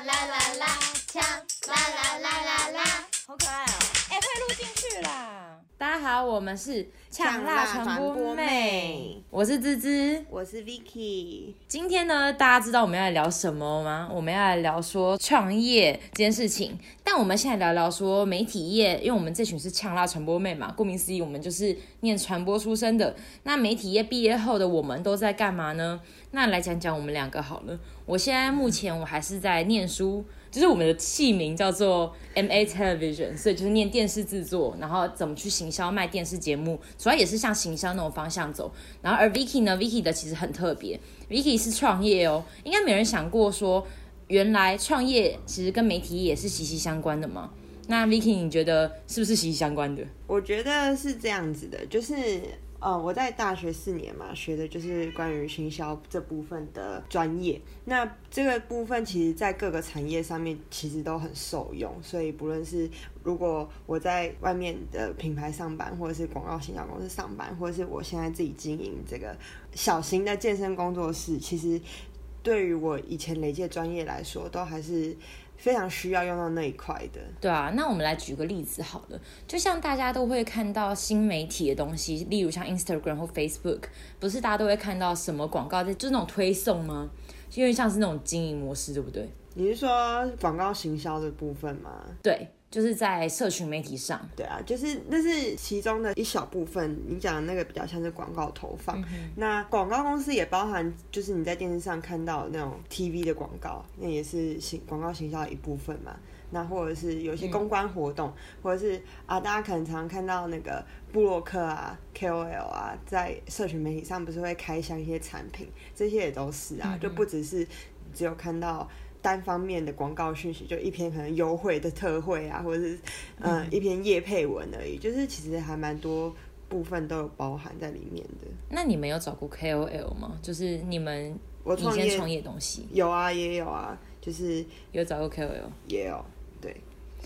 啦啦啦啦，呛啦啦啦啦啦，好可爱哦！哎、欸，会录进去啦！大家好，我们是呛辣传播妹，我是芝芝，我是 Vicky。今天呢，大家知道我们要来聊什么吗？我们要来聊说创业这件事情。但我们现在聊聊说媒体业，因为我们这群是呛辣传播妹嘛，顾名思义，我们就是念传播出身的。那媒体业毕业后的我们都在干嘛呢？那来讲讲我们两个好了。我现在目前我还是在念书。就是我们的器名叫做 MA Television，所以就是念电视制作，然后怎么去行销卖电视节目，主要也是向行销那种方向走。然后而 Vicky 呢，Vicky 的其实很特别，Vicky 是创业哦，应该没人想过说，原来创业其实跟媒体也是息息相关的嘛。那 Vicky 你觉得是不是息息相关的？我觉得是这样子的，就是。呃，我在大学四年嘛，学的就是关于行销这部分的专业。那这个部分其实，在各个产业上面其实都很受用。所以，不论是如果我在外面的品牌上班，或者是广告行销公司上班，或者是我现在自己经营这个小型的健身工作室，其实对于我以前累积的专业来说，都还是。非常需要用到那一块的，对啊，那我们来举个例子好了，就像大家都会看到新媒体的东西，例如像 Instagram 或 Facebook，不是大家都会看到什么广告，就是那种推送吗？因为像是那种经营模式，对不对？你是说广告行销的部分吗？对。就是在社群媒体上，对啊，就是那是其中的一小部分。你讲的那个比较像是广告投放，嗯、那广告公司也包含，就是你在电视上看到的那种 TV 的广告，那也是行广告行销的一部分嘛。那或者是有些公关活动，嗯、或者是啊，大家可能常常看到那个布洛克啊、KOL 啊，在社群媒体上不是会开箱一些产品，这些也都是啊，嗯、就不只是只有看到。单方面的广告讯息，就一篇可能优惠的特惠啊，或者是嗯、呃、一篇业配文而已，就是其实还蛮多部分都有包含在里面的。那你们有找过 KOL 吗？就是你们我创业创业东西有啊，也有啊，就是有找过 KOL，也有对。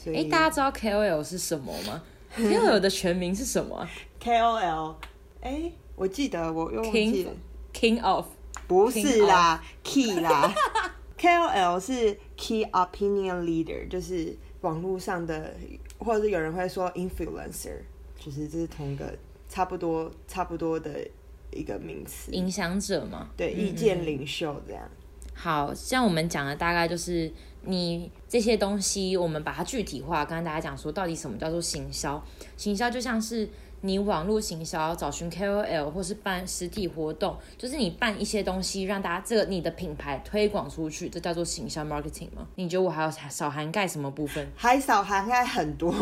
哎、欸，大家知道 KOL 是什么吗？KOL 的全名是什么？KOL，哎、欸，我记得我用 King King of 不是啦 of，Key 啦。KOL 是 Key Opinion Leader，就是网络上的，或者是有人会说 Influencer，就是这是同一个差不多差不多的一个名词。影响者嘛，对，意见领袖这样。好，像我们讲的大概就是你这些东西，我们把它具体化，跟大家讲说到底什么叫做行销？行销就像是。你网络行销找寻 KOL 或是办实体活动，就是你办一些东西，让大家这个你的品牌推广出去，这叫做行销 marketing 吗？你觉得我还要少涵盖什么部分？还少涵盖很多，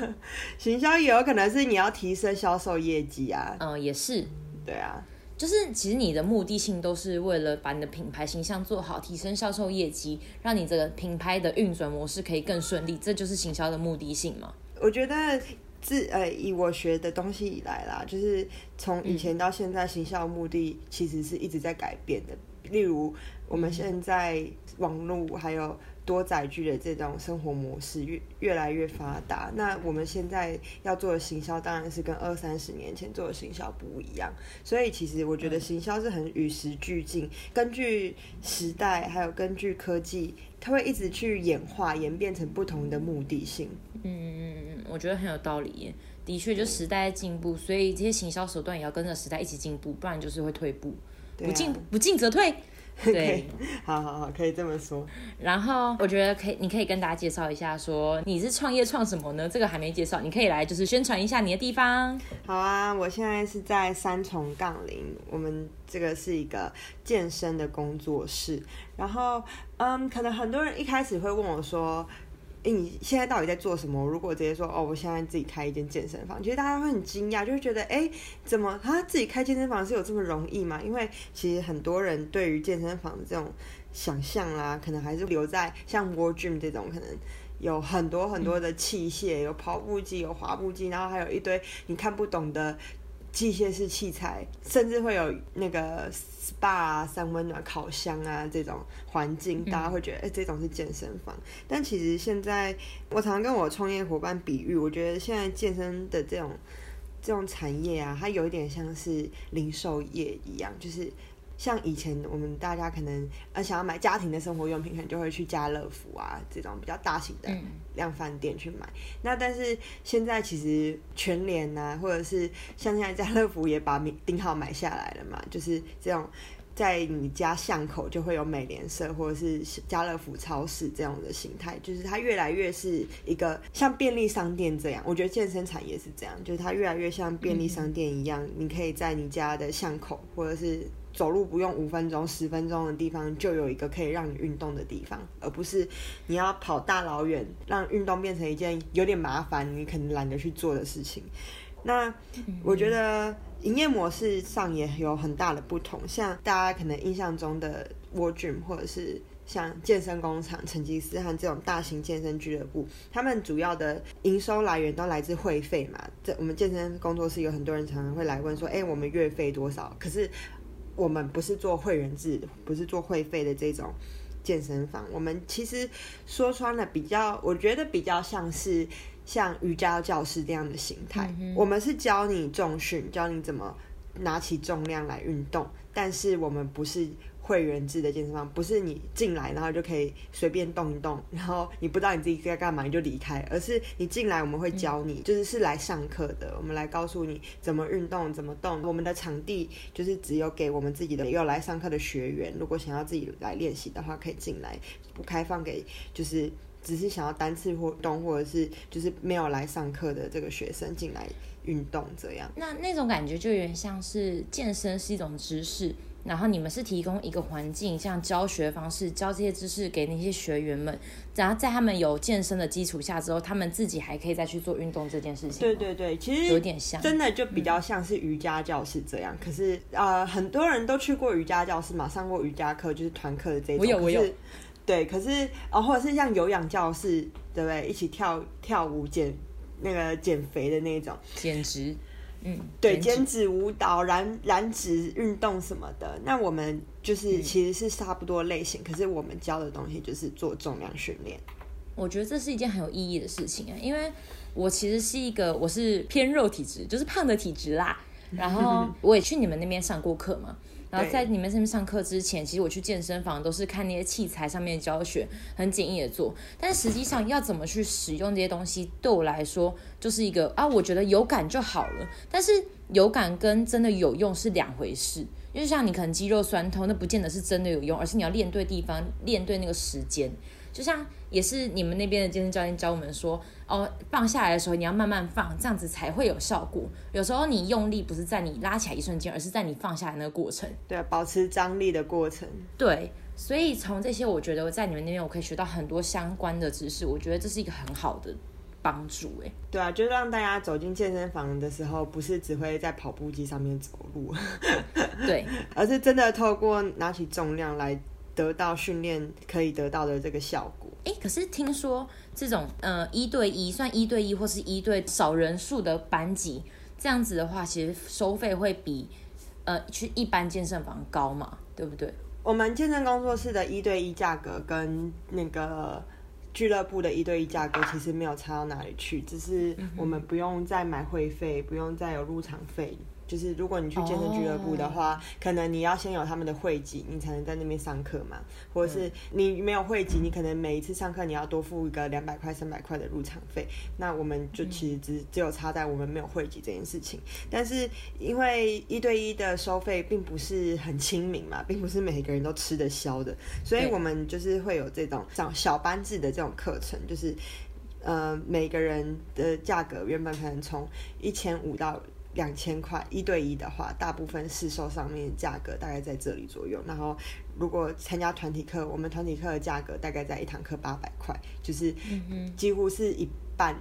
行销也有可能是你要提升销售业绩啊。嗯，也是。对啊，就是其实你的目的性都是为了把你的品牌形象做好，提升销售业绩，让你这个品牌的运转模式可以更顺利，这就是行销的目的性嘛。我觉得。自呃，以我学的东西以来啦，就是从以前到现在，行销目的其实是一直在改变的。例如，我们现在网络还有多载具的这种生活模式越越来越发达，那我们现在要做的行销当然是跟二三十年前做的行销不一样。所以，其实我觉得行销是很与时俱进，根据时代还有根据科技，它会一直去演化、演变成不同的目的性。嗯，我觉得很有道理。的确，就时代在进步，所以这些行销手段也要跟着时代一起进步，不然就是会退步。不进不进则退。对，好好好，可以这么说。然后我觉得可以，你可以跟大家介绍一下，说你是创业创什么呢？这个还没介绍，你可以来就是宣传一下你的地方。好啊，我现在是在三重杠铃，我们这个是一个健身的工作室。然后，嗯，可能很多人一开始会问我说。哎，你现在到底在做什么？如果直接说哦，我现在自己开一间健身房，其实大家会很惊讶，就会觉得哎，怎么他自己开健身房是有这么容易吗？因为其实很多人对于健身房的这种想象啦，可能还是留在像 World Gym 这种，可能有很多很多的器械，有跑步机，有滑步机，然后还有一堆你看不懂的。机械式器材，甚至会有那个 SPA 啊、三温暖、烤箱啊这种环境，大家会觉得，哎、这种是健身房。但其实现在，我常常跟我创业伙伴比喻，我觉得现在健身的这种这种产业啊，它有一点像是零售业一样，就是像以前我们大家可能呃想要买家庭的生活用品，可能就会去家乐福啊这种比较大型的量贩店去买。嗯、那但是现在其实全联啊，或者是像现在家乐福也把顶好买下来了嘛，就是这种。在你家巷口就会有美联社或者是家乐福超市这样的形态，就是它越来越是一个像便利商店这样。我觉得健身产业是这样，就是它越来越像便利商店一样，你可以在你家的巷口或者是走路不用五分钟、十分钟的地方，就有一个可以让你运动的地方，而不是你要跑大老远，让运动变成一件有点麻烦、你可能懒得去做的事情。那我觉得。营业模式上也有很大的不同，像大家可能印象中的 World Gym，或者是像健身工厂、成吉思汗这种大型健身俱乐部，他们主要的营收来源都来自会费嘛。这我们健身工作室有很多人常常会来问说：“哎，我们月费多少？”可是我们不是做会员制，不是做会费的这种健身房。我们其实说穿了，比较我觉得比较像是。像瑜伽教室这样的形态，嗯、我们是教你重训，教你怎么拿起重量来运动，但是我们不是会员制的健身房，不是你进来然后就可以随便动一动，然后你不知道你自己该干嘛你就离开，而是你进来我们会教你，就是是来上课的，我们来告诉你怎么运动，怎么动。我们的场地就是只有给我们自己的有来上课的学员，如果想要自己来练习的话，可以进来，不开放给就是。只是想要单次活动，或者是就是没有来上课的这个学生进来运动这样。那那种感觉就有点像是健身是一种知识，然后你们是提供一个环境，像教学方式教这些知识给那些学员们，然后在他们有健身的基础下之后，他们自己还可以再去做运动这件事情。对对对，其实有点像，真的就比较像是瑜伽教室这样。嗯、可是呃，很多人都去过瑜伽教室嘛，上过瑜伽课，就是团课的这种。我有，我有。对，可是哦，或者是像有氧教室，对不对？一起跳跳舞减那个减肥的那种减脂，嗯，对，减脂舞蹈、燃燃脂运动什么的。那我们就是其实是差不多类型，嗯、可是我们教的东西就是做重量训练。我觉得这是一件很有意义的事情啊，因为我其实是一个我是偏肉体质，就是胖的体质啦。然后 我也去你们那边上过课嘛。然后在你们这边上课之前，其实我去健身房都是看那些器材上面的教学，很简易的做。但实际上要怎么去使用这些东西，对我来说就是一个啊，我觉得有感就好了。但是有感跟真的有用是两回事。因为像你可能肌肉酸痛，那不见得是真的有用，而是你要练对地方，练对那个时间。就像也是你们那边的健身教练教我们说。哦，放下来的时候你要慢慢放，这样子才会有效果。有时候你用力不是在你拉起来一瞬间，而是在你放下来那个过程。对，保持张力的过程。对，所以从这些，我觉得我在你们那边我可以学到很多相关的知识。我觉得这是一个很好的帮助。哎，对啊，就是让大家走进健身房的时候，不是只会在跑步机上面走路，对，而是真的透过拿起重量来得到训练可以得到的这个效果。哎，可是听说。这种呃一对一算一对一或是一对少人数的班级，这样子的话，其实收费会比呃去一般健身房高嘛，对不对？我们健身工作室的一对一价格跟那个俱乐部的一对一价格其实没有差到哪里去，只是我们不用再买会费，不用再有入场费。就是如果你去健身俱乐部的话，oh. 可能你要先有他们的会籍，你才能在那边上课嘛。或者是你没有会籍，你可能每一次上课你要多付一个两百块、三百块的入场费。那我们就其实只只有差在我们没有会籍这件事情。但是因为一对一的收费并不是很亲民嘛，并不是每个人都吃得消的，所以我们就是会有这种小小班制的这种课程，就是呃每个人的价格原本可能从一千五到。两千块一对一的话，大部分市售上面价格大概在这里左右。然后，如果参加团体课，我们团体课的价格大概在一堂课八百块，就是几乎是一半，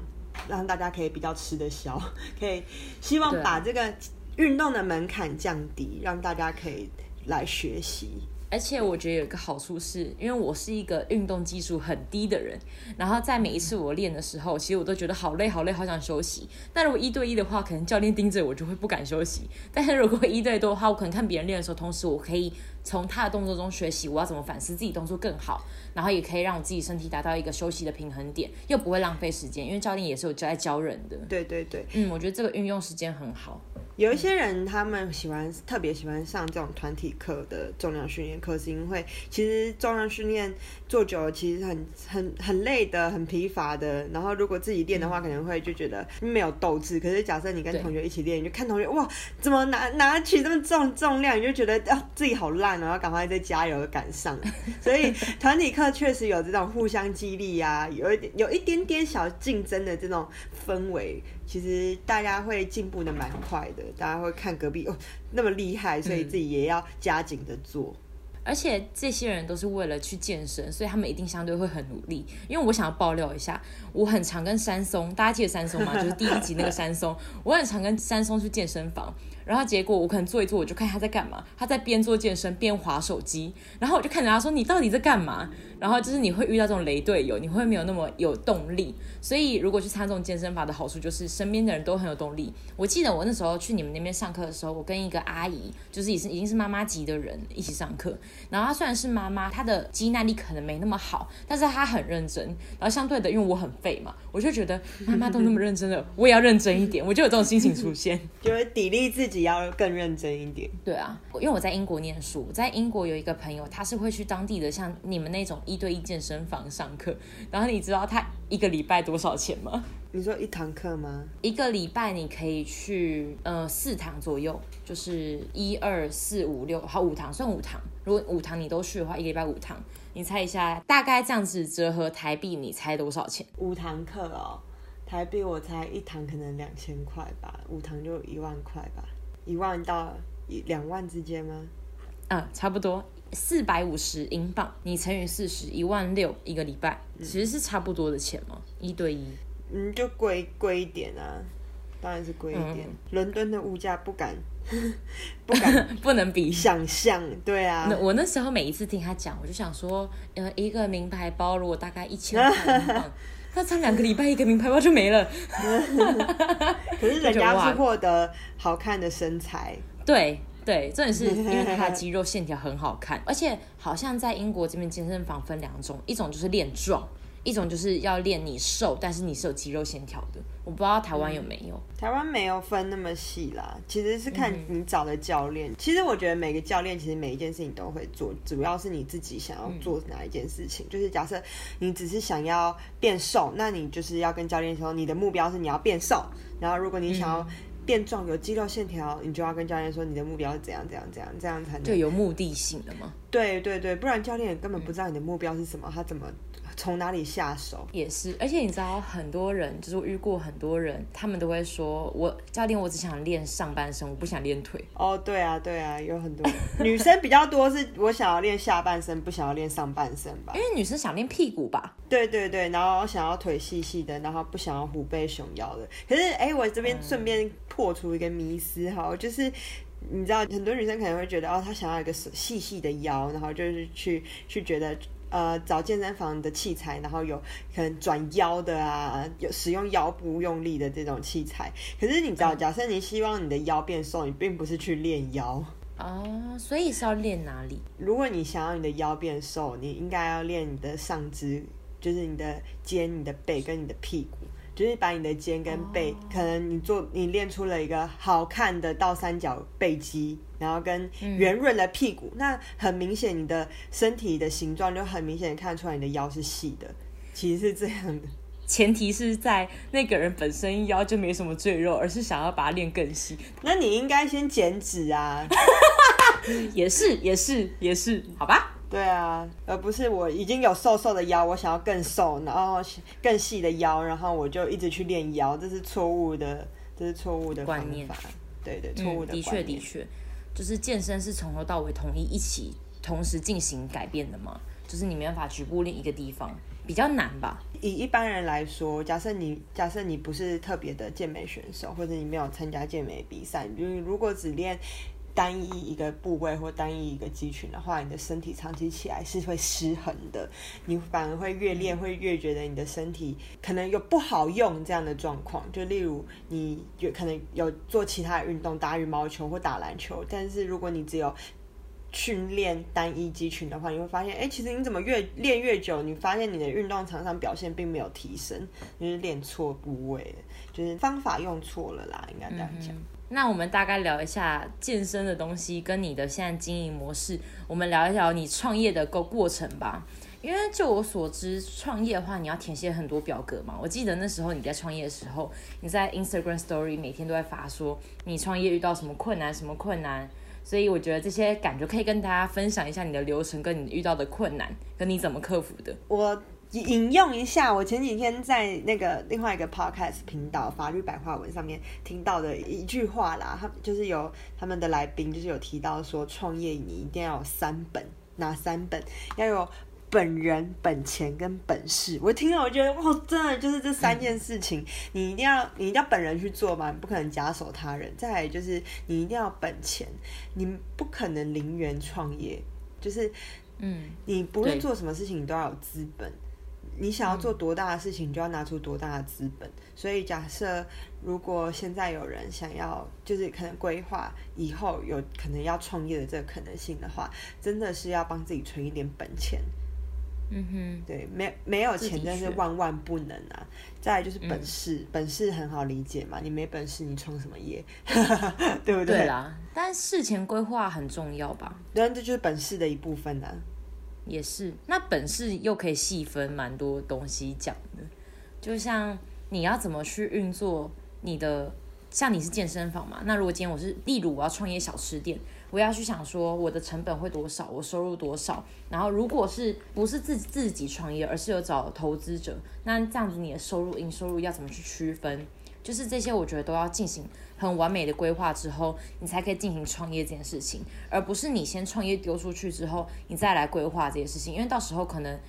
让大家可以比较吃得消，可以希望把这个运动的门槛降低，让大家可以来学习。而且我觉得有一个好处是，因为我是一个运动技术很低的人，然后在每一次我练的时候，其实我都觉得好累好累，好想休息。但如果一对一的话，可能教练盯着我就会不敢休息。但是如果一对多的话，我可能看别人练的时候，同时我可以从他的动作中学习我要怎么反思自己动作更好，然后也可以让我自己身体达到一个休息的平衡点，又不会浪费时间，因为教练也是有在教人的。对对对，嗯，我觉得这个运用时间很好。有一些人他们喜欢特别喜欢上这种团体课的重量训练课，是因为其实重量训练做久了其实很很很累的，很疲乏的。然后如果自己练的话，可能会就觉得没有斗志。可是假设你跟同学一起练，你就看同学哇，怎么拿拿起这么重重量，你就觉得啊自己好烂，然后赶快再加油赶上。所以团体课确实有这种互相激励啊，有一点有一点点小竞争的这种氛围。其实大家会进步的蛮快的，大家会看隔壁哦那么厉害，所以自己也要加紧的做。而且这些人都是为了去健身，所以他们一定相对会很努力。因为我想要爆料一下，我很常跟山松，大家记得山松吗？就是第一集那个山松，我很常跟山松去健身房。然后结果我可能做一做，我就看他在干嘛，他在边做健身边划手机，然后我就看着他说：“你到底在干嘛？”然后就是你会遇到这种雷队友，你会没有那么有动力。所以如果去参这种健身房的好处就是身边的人都很有动力。我记得我那时候去你们那边上课的时候，我跟一个阿姨，就是已是已经是妈妈级的人一起上课。然后她虽然是妈妈，她的肌耐力可能没那么好，但是她很认真。然后相对的，因为我很废嘛，我就觉得妈妈都那么认真了，我也要认真一点。我就有这种心情出现，就是砥砺自己。要更认真一点。对啊，因为我在英国念书，在英国有一个朋友，他是会去当地的像你们那种一对一健身房上课。然后你知道他一个礼拜多少钱吗？你说一堂课吗？一个礼拜你可以去呃四堂左右，就是一二四五六，好五堂算五堂。如果五堂你都去的话，一个礼拜五堂，你猜一下，大概这样子折合台币，你猜多少钱？五堂课哦，台币我猜一堂可能两千块吧，五堂就一万块吧。一万到一两万之间吗？嗯，差不多四百五十英镑，你乘以四十，一万六一个礼拜，其实是差不多的钱嘛，一对一。嗯，就贵贵一点啊，当然是贵一点。伦、嗯、敦的物价不敢，不敢，不能比想象。对啊，那我那时候每一次听他讲，我就想说，呃，一个名牌包如果大概一千块 英镑。那差两个礼拜，一个名牌包就没了。可是人家是获得好看的身材。对对，真的是 因为他的肌肉线条很好看，而且好像在英国这边健身房分两种，一种就是练壮。一种就是要练你瘦，但是你是有肌肉线条的。我不知道台湾有没有。嗯、台湾没有分那么细啦，其实是看你找的教练。嗯、其实我觉得每个教练其实每一件事情都会做，主要是你自己想要做哪一件事情。嗯、就是假设你只是想要变瘦，那你就是要跟教练说你的目标是你要变瘦。然后如果你想要变壮，有肌肉线条，你就要跟教练说你的目标是怎样怎样怎样，这样才能对有目的性的吗？对对对，不然教练根本不知道你的目标是什么，他怎么？从哪里下手也是，而且你知道，很多人就是我遇过很多人，他们都会说：“我教练，我只想练上半身，我不想练腿。”哦，对啊，对啊，有很多 女生比较多，是我想要练下半身，不想要练上半身吧？因为女生想练屁股吧？对对对，然后想要腿细细的，然后不想要虎背熊腰的。可是，哎，我这边顺便破除一个迷思哈，嗯、就是你知道，很多女生可能会觉得，哦，她想要一个细细的腰，然后就是去去觉得。呃，找健身房的器材，然后有可能转腰的啊，有使用腰部用力的这种器材。可是你知道，假设你希望你的腰变瘦，你并不是去练腰哦，所以是要练哪里？如果你想要你的腰变瘦，你应该要练你的上肢，就是你的肩、你的背跟你的屁股。就是把你的肩跟背，哦、可能你做你练出了一个好看的倒三角背肌，然后跟圆润的屁股，嗯、那很明显你的身体的形状就很明显看出来你的腰是细的，其实是这样的。前提是在那个人本身腰就没什么赘肉，而是想要把它练更细。那你应该先减脂啊，也是也是也是，好吧。对啊，而不是我已经有瘦瘦的腰，我想要更瘦，然后更细的腰，然后我就一直去练腰，这是错误的，这是错误的观念。对对，错误的的确的确，就是健身是从头到尾统一一起同时进行改变的嘛，就是你没办法局部练一个地方，比较难吧？以一般人来说，假设你假设你不是特别的健美选手，或者你没有参加健美比赛，你如果只练。单一一个部位或单一一个肌群的话，你的身体长期起来是会失衡的。你反而会越练会越觉得你的身体可能有不好用这样的状况。就例如你有可能有做其他运动，打羽毛球或打篮球，但是如果你只有训练单一肌群的话，你会发现，哎，其实你怎么越练越久，你发现你的运动场上表现并没有提升，就是练错部位，就是方法用错了啦，应该这样讲。那我们大概聊一下健身的东西，跟你的现在经营模式。我们聊一聊你创业的个过程吧。因为就我所知，创业的话，你要填写很多表格嘛。我记得那时候你在创业的时候，你在 Instagram Story 每天都在发说你创业遇到什么困难，什么困难。所以我觉得这些感觉可以跟大家分享一下你的流程，跟你遇到的困难，跟你怎么克服的。我。引用一下我前几天在那个另外一个 podcast 频道法律白话文上面听到的一句话啦，他就是有他们的来宾就是有提到说，创业你一定要有三本，哪三本？要有本人、本钱跟本事。我听了我觉得哇，真的就是这三件事情，你一定要你一定要本人去做嘛，你不可能假手他人。再来就是你一定要本钱，你不可能零元创业，就是嗯，你不论做什么事情，你都要有资本。你想要做多大的事情，你就要拿出多大的资本。所以，假设如果现在有人想要，就是可能规划以后有可能要创业的这个可能性的话，真的是要帮自己存一点本钱。嗯哼，对，没没有钱真是万万不能啊。再来就是本事，嗯，本事很好理解嘛，你没本事你创什么业？对不对？对啦，但事前规划很重要吧？对，这就是本事的一部分啊。也是，那本事又可以细分蛮多东西讲的，就像你要怎么去运作你的，像你是健身房嘛，那如果今天我是，例如我要创业小吃店，我要去想说我的成本会多少，我收入多少，然后如果是不是自自己创业，而是有找投资者，那这样子你的收入、营收入要怎么去区分？就是这些，我觉得都要进行很完美的规划之后，你才可以进行创业这件事情，而不是你先创业丢出去之后，你再来规划这件事情，因为到时候可能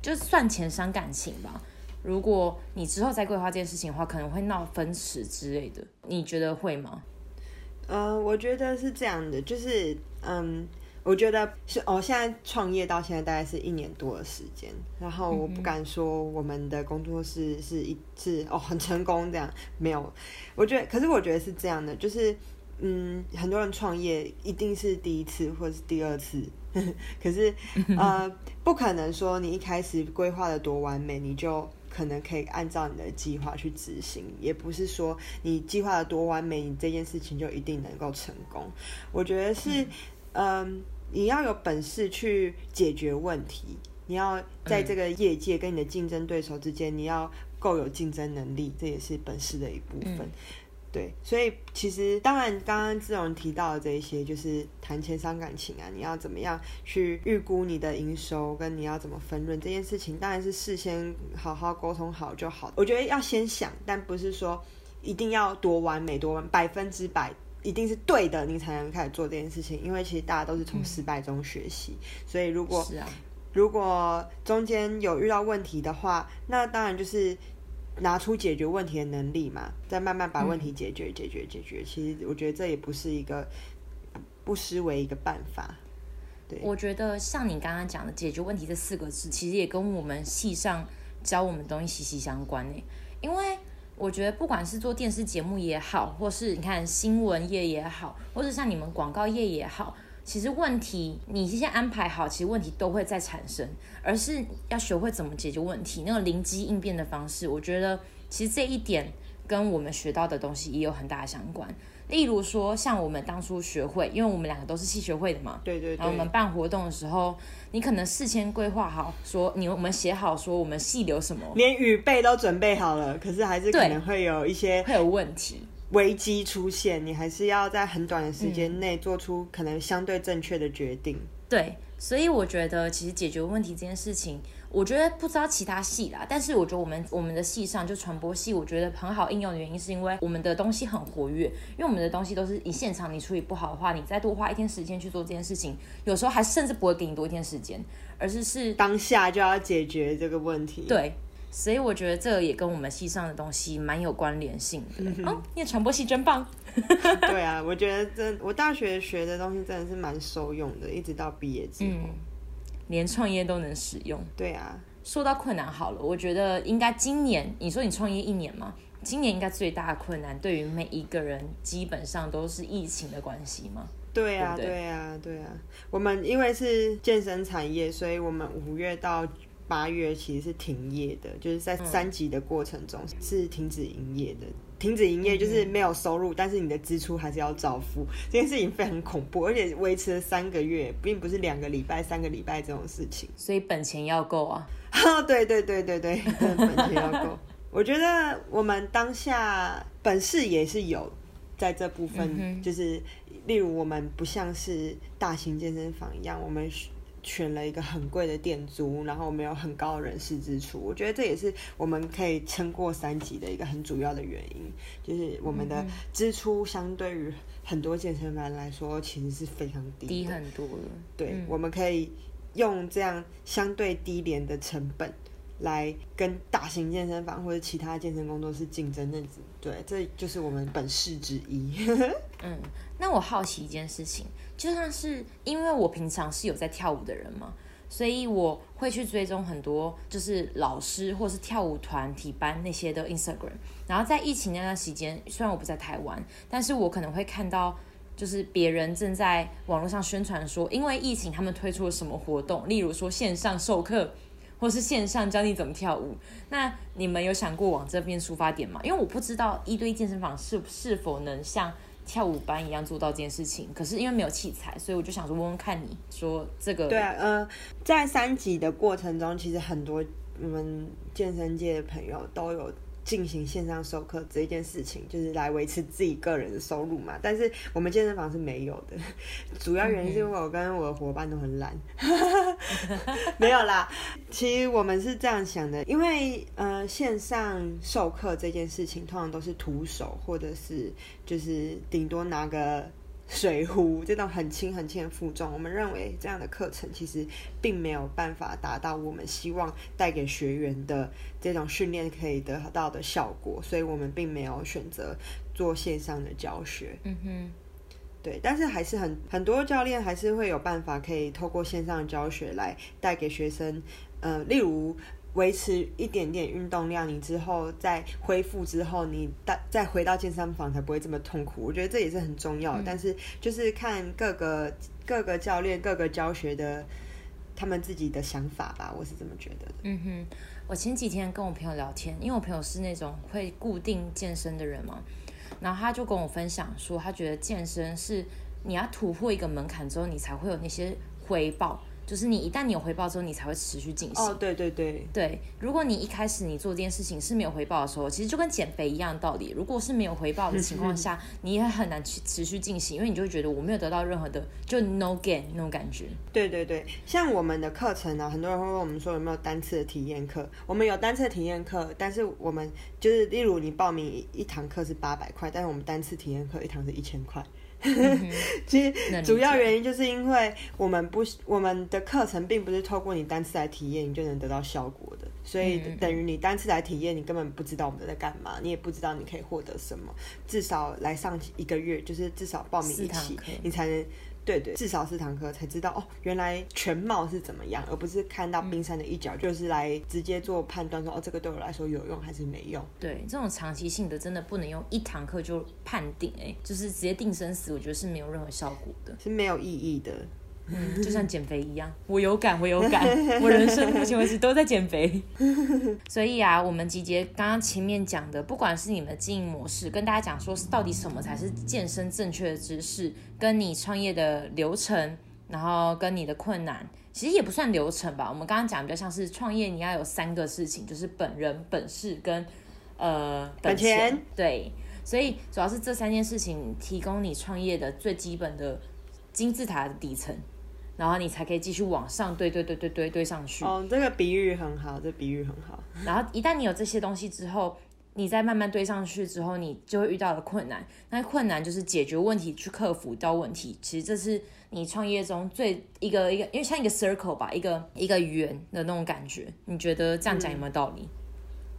就算钱伤感情吧。如果你之后再规划这件事情的话，可能会闹分歧之类的，你觉得会吗？呃，我觉得是这样的，就是嗯。我觉得是哦，现在创业到现在大概是一年多的时间，然后我不敢说我们的工作室是一是哦很成功这样，没有。我觉得，可是我觉得是这样的，就是嗯，很多人创业一定是第一次或者是第二次，呵呵，可是呃，不可能说你一开始规划的多完美，你就可能可以按照你的计划去执行，也不是说你计划的多完美，你这件事情就一定能够成功。我觉得是。嗯，你要有本事去解决问题，你要在这个业界跟你的竞争对手之间，你要够有竞争能力，这也是本事的一部分。嗯、对，所以其实当然，刚刚志荣提到的这一些，就是谈钱伤感情啊，你要怎么样去预估你的营收，跟你要怎么分润这件事情，当然是事先好好沟通好就好。我觉得要先想，但不是说一定要多完美，多完百分之百。一定是对的，你才能开始做这件事情。因为其实大家都是从失败中学习，嗯，所以如果是啊，如果中间有遇到问题的话，那当然就是拿出解决问题的能力嘛，再慢慢把问题解决、嗯、解决、解决。其实我觉得这也不是一个不失为一个办法。对，我觉得像你刚刚讲的“解决问题”这四个字，其实也跟我们系上教我们东西息息相关呢，因为。我觉得不管是做电视节目也好，或是你看新闻业也好，或者像你们广告业也好，其实问题你先安排好，其实问题都会再产生，而是要学会怎么解决问题，那个灵机应变的方式。我觉得其实这一点跟我们学到的东西也有很大相关。例如说，像我们当初学会，因为我们两个都是系学会的嘛，对对对。然后我们办活动的时候，你可能事先规划好，说你我们写好说我们系留什么，连语备都准备好了，可是还是可能会有一些会有问题危机出现，你还是要在很短的时间内做出可能相对正确的决定。嗯、对，所以我觉得其实解决问题这件事情。我觉得不知道其他系啦，但是我觉得我们我们的系上就传播系，我觉得很好应用的原因是因为我们的东西很活跃，因为我们的东西都是你现场你处理不好的话，你再多花一天时间去做这件事情，有时候还甚至不会给你多一天时间，而是是当下就要解决这个问题。对，所以我觉得这个也跟我们系上的东西蛮有关联性的。哦，你的传播系真棒。对啊，我觉得真我大学学的东西真的是蛮受用的，一直到毕业之后。嗯连创业都能使用，对啊。说到困难好了，我觉得应该今年，你说你创业一年嘛，今年应该最大的困难，对于每一个人，基本上都是疫情的关系嘛。对啊，对，对，对啊，对啊。我们因为是健身产业，所以我们五月到八月其实是停业的，就是在三级的过程中是停止营业的。停止营业就是没有收入，嗯、但是你的支出还是要照付。这件事情非常恐怖，而且维持了三个月，并不是两个礼拜、三个礼拜这种事情。所以本钱要够啊！对对对对对，本钱要够。我觉得我们当下本事也是有，在这部分，就是例如我们不像是大型健身房一样，我们。选了一个很贵的店租，然后我们有很高的人事支出，我觉得这也是我们可以撑过三级的一个很主要的原因，就是我们的支出相对于很多健身房来说，其实是非常低，低很多的。对，嗯、我们可以用这样相对低廉的成本来跟大型健身房或者其他健身工作室竞争，那对，这就是我们本事之一。嗯，那我好奇一件事情。就像是因为我平常是有在跳舞的人嘛，所以我会去追踪很多就是老师或是跳舞团体班那些的 Instagram。然后在疫情那段时间，虽然我不在台湾，但是我可能会看到就是别人正在网络上宣传说，因为疫情他们推出了什么活动，例如说线上授课，或是线上教你怎么跳舞。那你们有想过往这边出发点吗？因为我不知道一对一健身房是是否能像。跳舞班一样做到这件事情，可是因为没有器材，所以我就想说问问看你说这个。对啊，呃，在三级的过程中，其实很多我们健身界的朋友都有。进行线上授课这一件事情，就是来维持自己个人的收入嘛。但是我们健身房是没有的，主要原因是因为我跟我的伙伴都很懒。没有啦，其实我们是这样想的，因为呃，线上授课这件事情通常都是徒手，或者是就是顶多拿个。水壶这种很轻很轻的负重，我们认为这样的课程其实并没有办法达到我们希望带给学员的这种训练可以得到的效果，所以我们并没有选择做线上的教学。嗯哼，对，但是还是很很多教练还是会有办法可以透过线上的教学来带给学生，呃，例如。维持一点点运动量，你之后再恢复之后，你再再回到健身房才不会这么痛苦。我觉得这也是很重要但是就是看各个各个教练、各个教学的他们自己的想法吧，我是这么觉得的。嗯哼，我前几天跟我朋友聊天，因为我朋友是那种会固定健身的人嘛，然后他就跟我分享说，他觉得健身是你要突破一个门槛之后，你才会有那些回报。就是你一旦你有回报之后，你才会持续进行。哦，对对对对。如果你一开始你做这件事情是没有回报的时候，其实就跟减肥一样的道理。如果是没有回报的情况下，你也很难去持续进行，因为你就会觉得我没有得到任何的，就 no gain 那种感觉。对对对，像我们的课程呢、啊，很多人会问我们说有没有单次的体验课？我们有单次的体验课，但是我们就是例如你报名一一堂课是八百块，但是我们单次体验课一堂是一千块。其实主要原因就是因为我们不，我们的课程并不是透过你单次来体验，你就能得到效果的，所以等于你单次来体验，你根本不知道我们在干嘛，你也不知道你可以获得什么。至少来上一个月，就是至少报名一期，你才能。对对，至少四堂课才知道哦，原来全貌是怎么样，而不是看到冰山的一角，嗯、就是来直接做判断说哦，这个对我来说有用还是没用。对，这种长期性的真的不能用一堂课就判定，哎，就是直接定生死，我觉得是没有任何效果的，是没有意义的。嗯，就像减肥一样，我有感，我有感，我人生目前为止都在减肥。所以啊，我们集结刚刚前面讲的，不管是你们的经营模式，跟大家讲说到底什么才是健身正确的知识，跟你创业的流程，然后跟你的困难，其实也不算流程吧。我们刚刚讲比较像是创业，你要有三个事情，就是本人、本事跟呃本钱。对，所以主要是这三件事情提供你创业的最基本的金字塔的底层。然后你才可以继续往上堆堆堆堆堆堆上去。哦，这个比喻很好，这比喻很好。然后一旦你有这些东西之后，你再慢慢堆上去之后，你就会遇到的困难。那困难就是解决问题，去克服到问题。其实这是你创业中最一个一个，因为像一个 circle 吧，一个一个圆的那种感觉。你觉得这样讲有没有道理？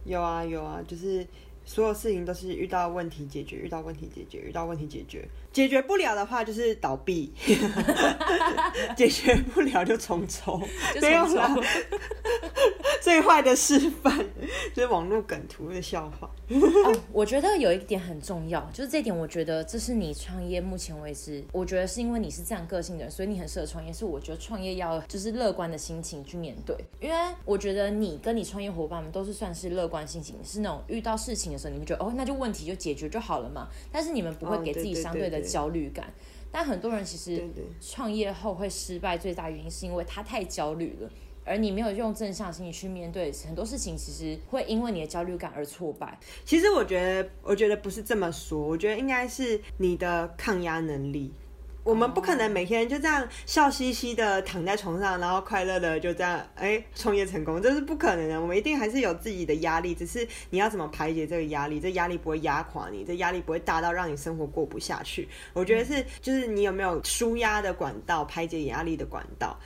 嗯，有啊，有啊，就是。所有事情都是遇到问题解决，遇到问题解决，遇到问题解决。解决不了的话就是倒闭，解决不了就重抽，没有了。最坏的示范，就是网络梗图的笑话。哦，我觉得有一点很重要，就是这一点，我觉得这是你创业目前为止，我觉得是因为你是这样个性的人，所以你很适合创业。是我觉得创业要就是乐观的心情去面对，因为我觉得你跟你创业伙伴们都是算是乐观心情，是那种遇到事情的时候，你们觉得哦，那就问题就解决就好了嘛。但是你们不会给自己相对的焦虑感。但很多人其实创业后会失败，最大原因是因为他太焦虑了。而你没有用正向心理去面对很多事情，其实会因为你的焦虑感而挫败。其实我觉得，我觉得不是这么说，我觉得应该是你的抗压能力。我们不可能每天就这样笑嘻嘻的躺在床上，然后快乐的就这样哎创业成功，这是不可能的。我们一定还是有自己的压力，只是你要怎么排解这个压力，这压力不会压垮你，这压力不会大到让你生活过不下去。我觉得是，就是你有没有舒压的管道，排解压力的管道。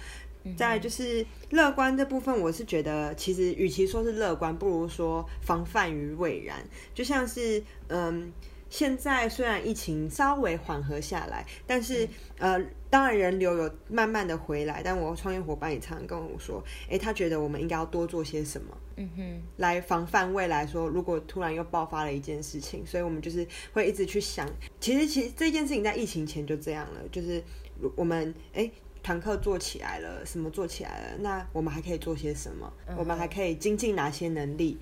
再来就是乐观这部分，我是觉得其实与其说是乐观，不如说防范于未然。就像是嗯，现在虽然疫情稍微缓和下来，但是呃，当然人流有慢慢的回来。但我创业伙伴也常常跟我说，诶，他觉得我们应该要多做些什么，嗯哼，来防范未来说如果突然又爆发了一件事情，所以我们就是会一直去想，其实其实这件事情在疫情前就这样了，就是我们诶。团课做起来了，什么做起来了？那我们还可以做些什么？我们还可以精进哪些能力？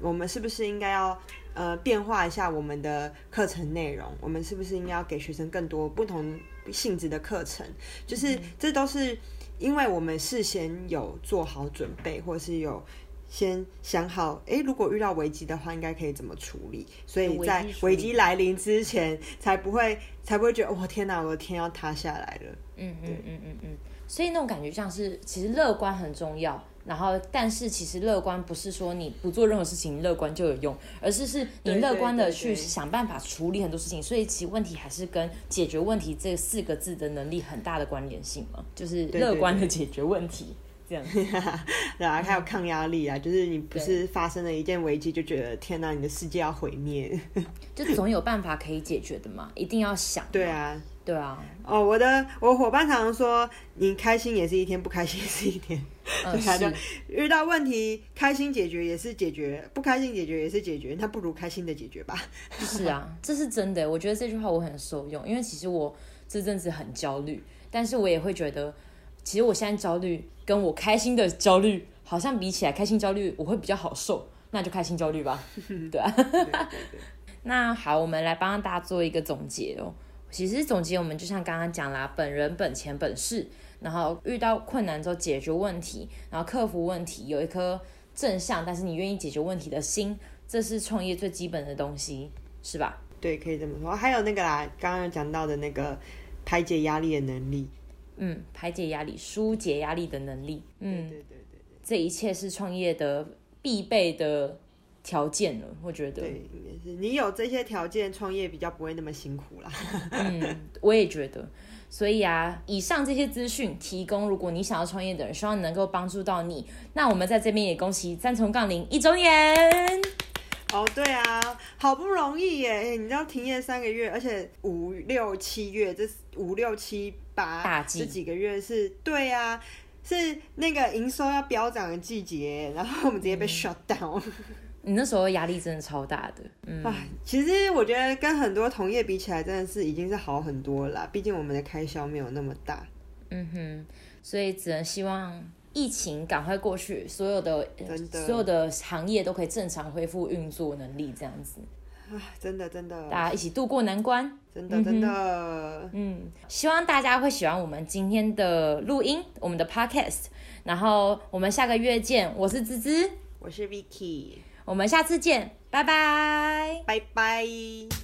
我们是不是应该要呃变化一下我们的课程内容？我们是不是应该要给学生更多不同性质的课程？就是这都是因为我们事先有做好准备，或是有先想好，诶，如果遇到危机的话，应该可以怎么处理？所以在危机来临之前，才不会才不会觉得，哇，天哪，我的天要塌下来了。嗯嗯嗯嗯嗯，所以那种感觉像是，其实乐观很重要。然后，但是其实乐观不是说你不做任何事情，乐观就有用，而是是你乐观的去想办法处理很多事情。所以其实问题还是跟解决问题这四个字的能力很大的关联性嘛，就是乐观的解决问题。这样，然后，还有抗压力啊，就是你不是发生了一件危机就觉得天哪，你的世界要毁灭，就总有办法可以解决的嘛，一定要想。对啊，对啊。哦，我的我伙伴常常说，你开心也是一天，不开心也是一天。嗯，他就遇到问题，开心解决也是解决，不开心解决也是解决，那不如开心的解决吧。是啊，这是真的。我觉得这句话我很受用，因为其实我这阵子很焦虑，但是我也会觉得。其实我现在焦虑，跟我开心的焦虑好像比起来，开心焦虑我会比较好受，那就开心焦虑吧，对啊。对对对那好，我们来帮大家做一个总结哦。其实总结我们就像刚刚讲啦，本人本钱本事，然后遇到困难之后解决问题，然后克服问题，有一颗正向但是你愿意解决问题的心，这是创业最基本的东西，是吧？对，可以这么说。还有那个啦，刚刚讲到的那个排解压力的能力。嗯，排解压力、疏解压力的能力，嗯，对对对对，这一切是创业的必备的条件了，我觉得。对，也是你有这些条件，创业比较不会那么辛苦啦。嗯，我也觉得。所以啊，以上这些资讯提供，如果你想要创业的人，希望能够帮助到你。那我们在这边也恭喜三重杠铃一周年。哦，对啊，好不容易耶！你知道停业三个月，而且五六七月，这五六七八这几个月是，对啊，是那个营收要飙涨的季节，然后我们直接被 shut down。嗯、你那时候压力真的超大的，嗯，哎，其实我觉得跟很多同业比起来，真的是已经是好很多了啦，毕竟我们的开销没有那么大。嗯哼，所以只能希望。疫情赶快过去，所有的，的所有的行业都可以正常恢复运作能力，这样子。啊真的真的，大家一起度过难关。真的真的，嗯，希望大家会喜欢我们今天的录音，我们的 podcast。然后我们下个月见，我是芝芝，我是 Vicky，我们下次见，拜拜，拜拜。